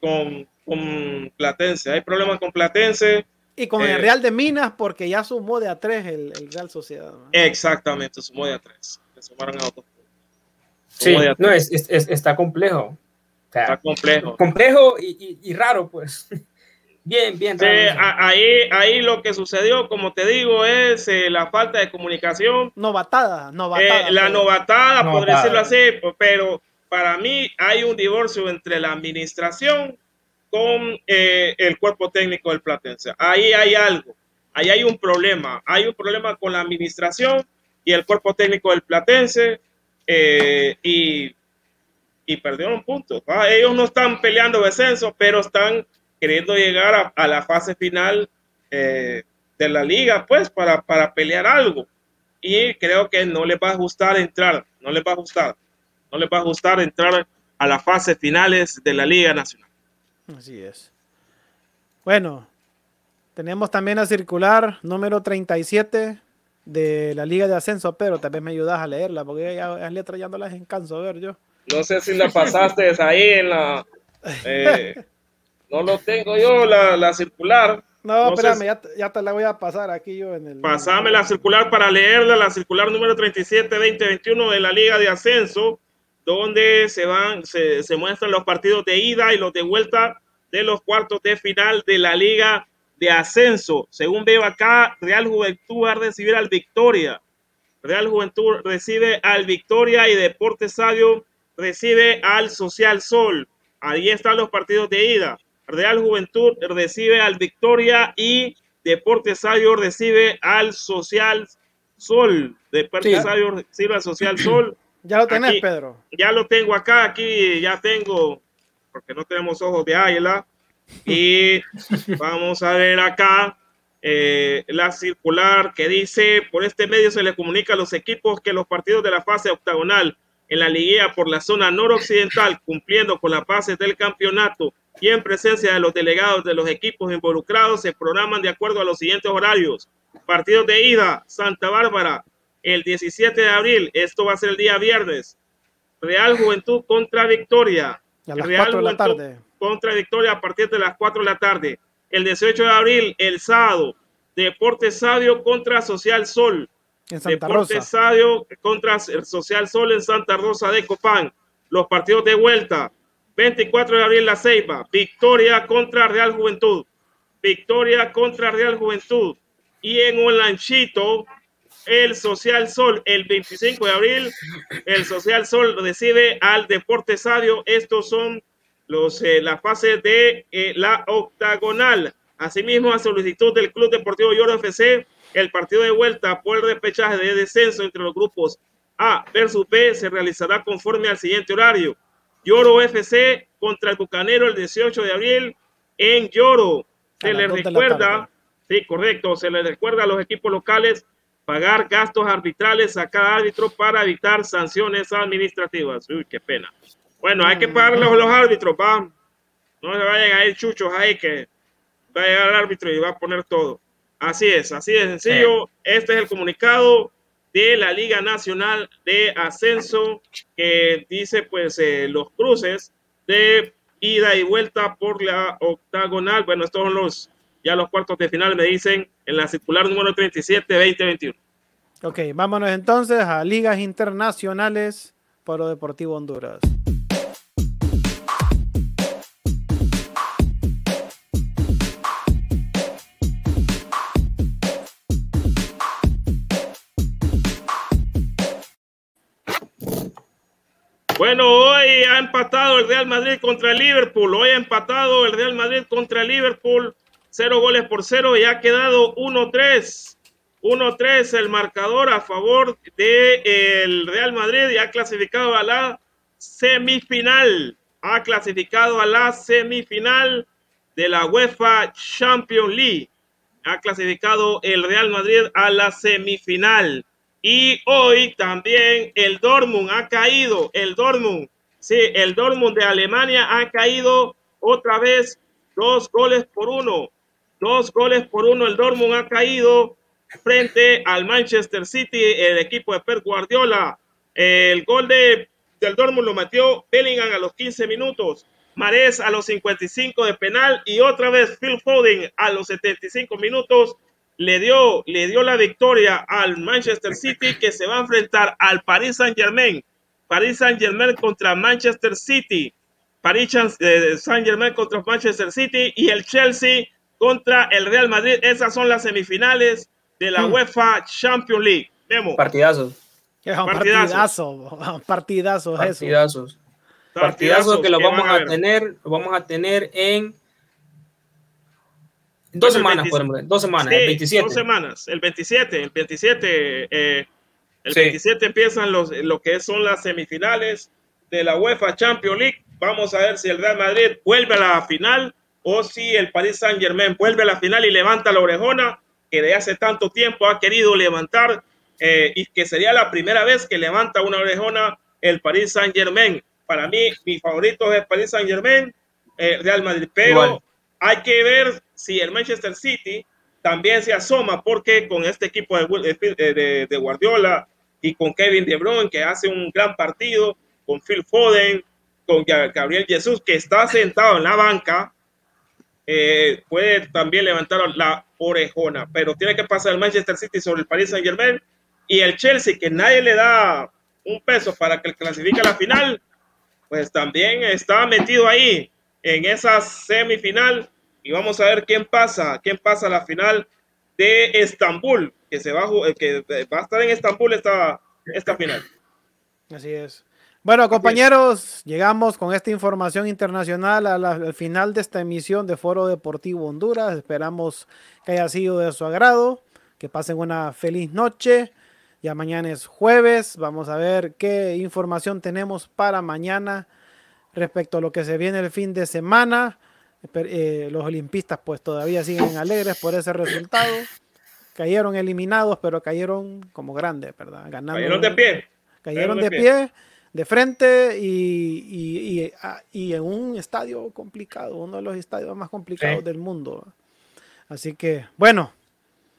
con, con Platense. Hay problemas con Platense. Y con el eh, Real de Minas, porque ya sumó de a tres el, el Real Sociedad. Exactamente, sumó de a tres. Se sumaron a otros. Sí, no, es, es, está complejo. está complejo. Complejo y, y, y raro, pues. Bien, bien. ahí, ahí lo que sucedió, como te digo, es eh, la falta de comunicación. Novatada, novatada. Eh, la novatada, novatada, por decirlo así, pero para mí hay un divorcio entre la administración con eh, el cuerpo técnico del Platense. Ahí hay algo, ahí hay un problema, hay un problema con la administración y el cuerpo técnico del Platense y, y perdieron puntos. Ellos no están peleando descenso, pero están queriendo llegar a, la fase final eh, de la liga, pues, para, para pelear algo. Y creo que no les va a gustar entrar, no les va a gustar, no les va a gustar entrar a las fases finales de la Liga Nacional. Así es. Bueno, tenemos también a circular número 37 de la Liga de Ascenso, pero tal vez me ayudas a leerla, porque ya las letras ya no las encanso a ver yo. No sé si la pasaste ahí en la... Eh, no lo tengo yo, la, la circular. No, espérame, ya, ya, te la voy a pasar aquí yo en el. Pasame la circular para leerla, la circular número 37-2021 de la Liga de Ascenso, donde se van, se, se muestran los partidos de ida y los de vuelta de los cuartos de final de la Liga de Ascenso. Según veo acá, Real Juventud va a recibir al Victoria. Real Juventud recibe al Victoria y Deportes Sadio recibe al Social Sol. Ahí están los partidos de ida. Real Juventud recibe al Victoria y Deportes Sayo recibe al Social Sol. Deportes Sayo recibe al Social Sol. Ya lo tenés, Pedro. Ya lo tengo acá, aquí ya tengo, porque no tenemos ojos de águila. Y vamos a ver acá eh, la circular que dice, por este medio se le comunica a los equipos que los partidos de la fase octagonal en la liguilla por la zona noroccidental, cumpliendo con la fase del campeonato y en presencia de los delegados de los equipos involucrados se programan de acuerdo a los siguientes horarios. Partidos de ida, Santa Bárbara, el 17 de abril, esto va a ser el día viernes. Real Juventud contra Victoria. Real Juventud contra Victoria a partir de las 4 de la tarde. El 18 de abril, el sábado, Deportes Sadio contra Social Sol. En Santa Deportes Rosa. contra Social Sol en Santa Rosa de Copán. Los partidos de vuelta, 24 de abril La Ceiba, victoria contra Real Juventud, victoria contra Real Juventud. Y en Olanchito, el Social Sol, el 25 de abril, el Social Sol recibe al Deporte Sadio. Estos son los, eh, la fase de eh, la octagonal. Asimismo, a solicitud del Club Deportivo Lloro FC, el partido de vuelta por el repechaje de descenso entre los grupos A versus B se realizará conforme al siguiente horario. Lloro FC contra el Bucanero el 18 de abril en Lloro. Se les recuerda, sí, correcto, se les recuerda a los equipos locales pagar gastos arbitrales a cada árbitro para evitar sanciones administrativas. Uy, qué pena. Bueno, hay que pagarle a los árbitros, va. No se vayan a ir chuchos ahí que va a llegar el árbitro y va a poner todo. Así es, así de sencillo. Este es el comunicado de la Liga Nacional de Ascenso que dice pues eh, los cruces de ida y vuelta por la octagonal. Bueno, estos son los ya los cuartos de final me dicen en la circular número 37 2021. Ok, vámonos entonces a ligas internacionales lo Deportivo Honduras. Bueno, hoy ha empatado el Real Madrid contra el Liverpool. Hoy ha empatado el Real Madrid contra el Liverpool. cero goles por cero y ha quedado 1-3. 1-3 el marcador a favor del el Real Madrid y ha clasificado a la semifinal. Ha clasificado a la semifinal de la UEFA Champions League. Ha clasificado el Real Madrid a la semifinal. Y hoy también el Dortmund ha caído. El Dortmund, sí, el Dortmund de Alemania ha caído otra vez dos goles por uno. Dos goles por uno. El Dortmund ha caído frente al Manchester City, el equipo de Pep Guardiola. El gol de, del Dortmund lo metió Bellingham a los 15 minutos. Mares a los 55 de penal y otra vez Phil Foden a los 75 minutos le dio, le dio la victoria al Manchester City que se va a enfrentar al Paris Saint Germain. Paris Saint Germain contra Manchester City. Paris eh, Saint Germain contra Manchester City y el Chelsea contra el Real Madrid. Esas son las semifinales de la hmm. UEFA Champions League. Vemos. Partidazos. Partidazo. Partidazos. Partidazos. Partidazos que lo vamos a, tener, lo vamos a tener en dos semanas, dos semanas, el 27. Dos semanas, el 27, el 27, eh, el 27 empiezan los, lo que son las semifinales de la UEFA Champions League. Vamos a ver si el Real Madrid vuelve a la final o si el Paris Saint Germain vuelve a la final y levanta la orejona que de hace tanto tiempo ha querido levantar eh, y que sería la primera vez que levanta una orejona el Paris Saint Germain. Para mí, mi favorito es el Paris Saint Germain, eh, Real Madrid, pero hay que ver si el Manchester City también se asoma, porque con este equipo de, de, Guardiola y con Kevin De Bruyne, que hace un gran partido, con Phil Foden, con Gabriel Jesús, que está sentado en la banca, eh, puede también levantar la orejona, pero tiene que pasar el Manchester City sobre el Paris Saint Germain y el Chelsea, que nadie le da un peso para que clasifique a la final, pues también está metido ahí en esa semifinal y vamos a ver quién pasa, quién pasa a la final de Estambul, que se va a, que va a estar en Estambul esta, esta final. Así es. Bueno, compañeros, llegamos con esta información internacional al final de esta emisión de Foro Deportivo Honduras. Esperamos que haya sido de su agrado, que pasen una feliz noche. Ya mañana es jueves, vamos a ver qué información tenemos para mañana respecto a lo que se viene el fin de semana. Eh, los olimpistas pues todavía siguen alegres por ese resultado. Cayeron eliminados, pero cayeron como grandes, ¿verdad? Ganando, cayeron de pie. Cayeron, de, pie. de frente y, ah, y, en un estadio complicado, uno de los estadios más complicados del mundo. Así que, bueno,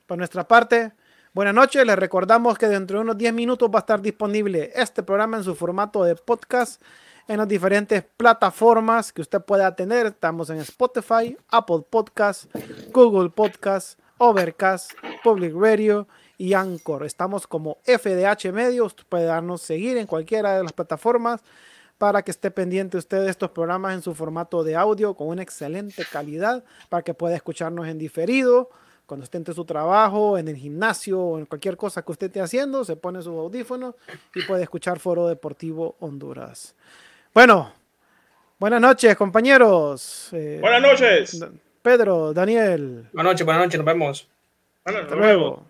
por nuestra parte, buenas noches. Les recordamos que dentro de unos 10 minutos va a estar disponible este programa en su formato de podcast en las diferentes plataformas que usted pueda tener. Estamos en Spotify, Apple Podcast, Google Podcast, Overcast, Public Radio y Anchor. Estamos como FDH Medio. Usted puede darnos seguir en cualquiera de las plataformas para que esté pendiente usted de estos programas en su formato de audio con una excelente calidad para que pueda escucharnos en diferido cuando esté en su trabajo, en el gimnasio o en cualquier cosa que usted esté haciendo, se pone su audífono y puede escuchar Foro Deportivo Honduras. Bueno, buenas noches, compañeros. Eh, buenas noches. Pedro, Daniel. Buenas noches, buenas noches, nos vemos. Hasta luego.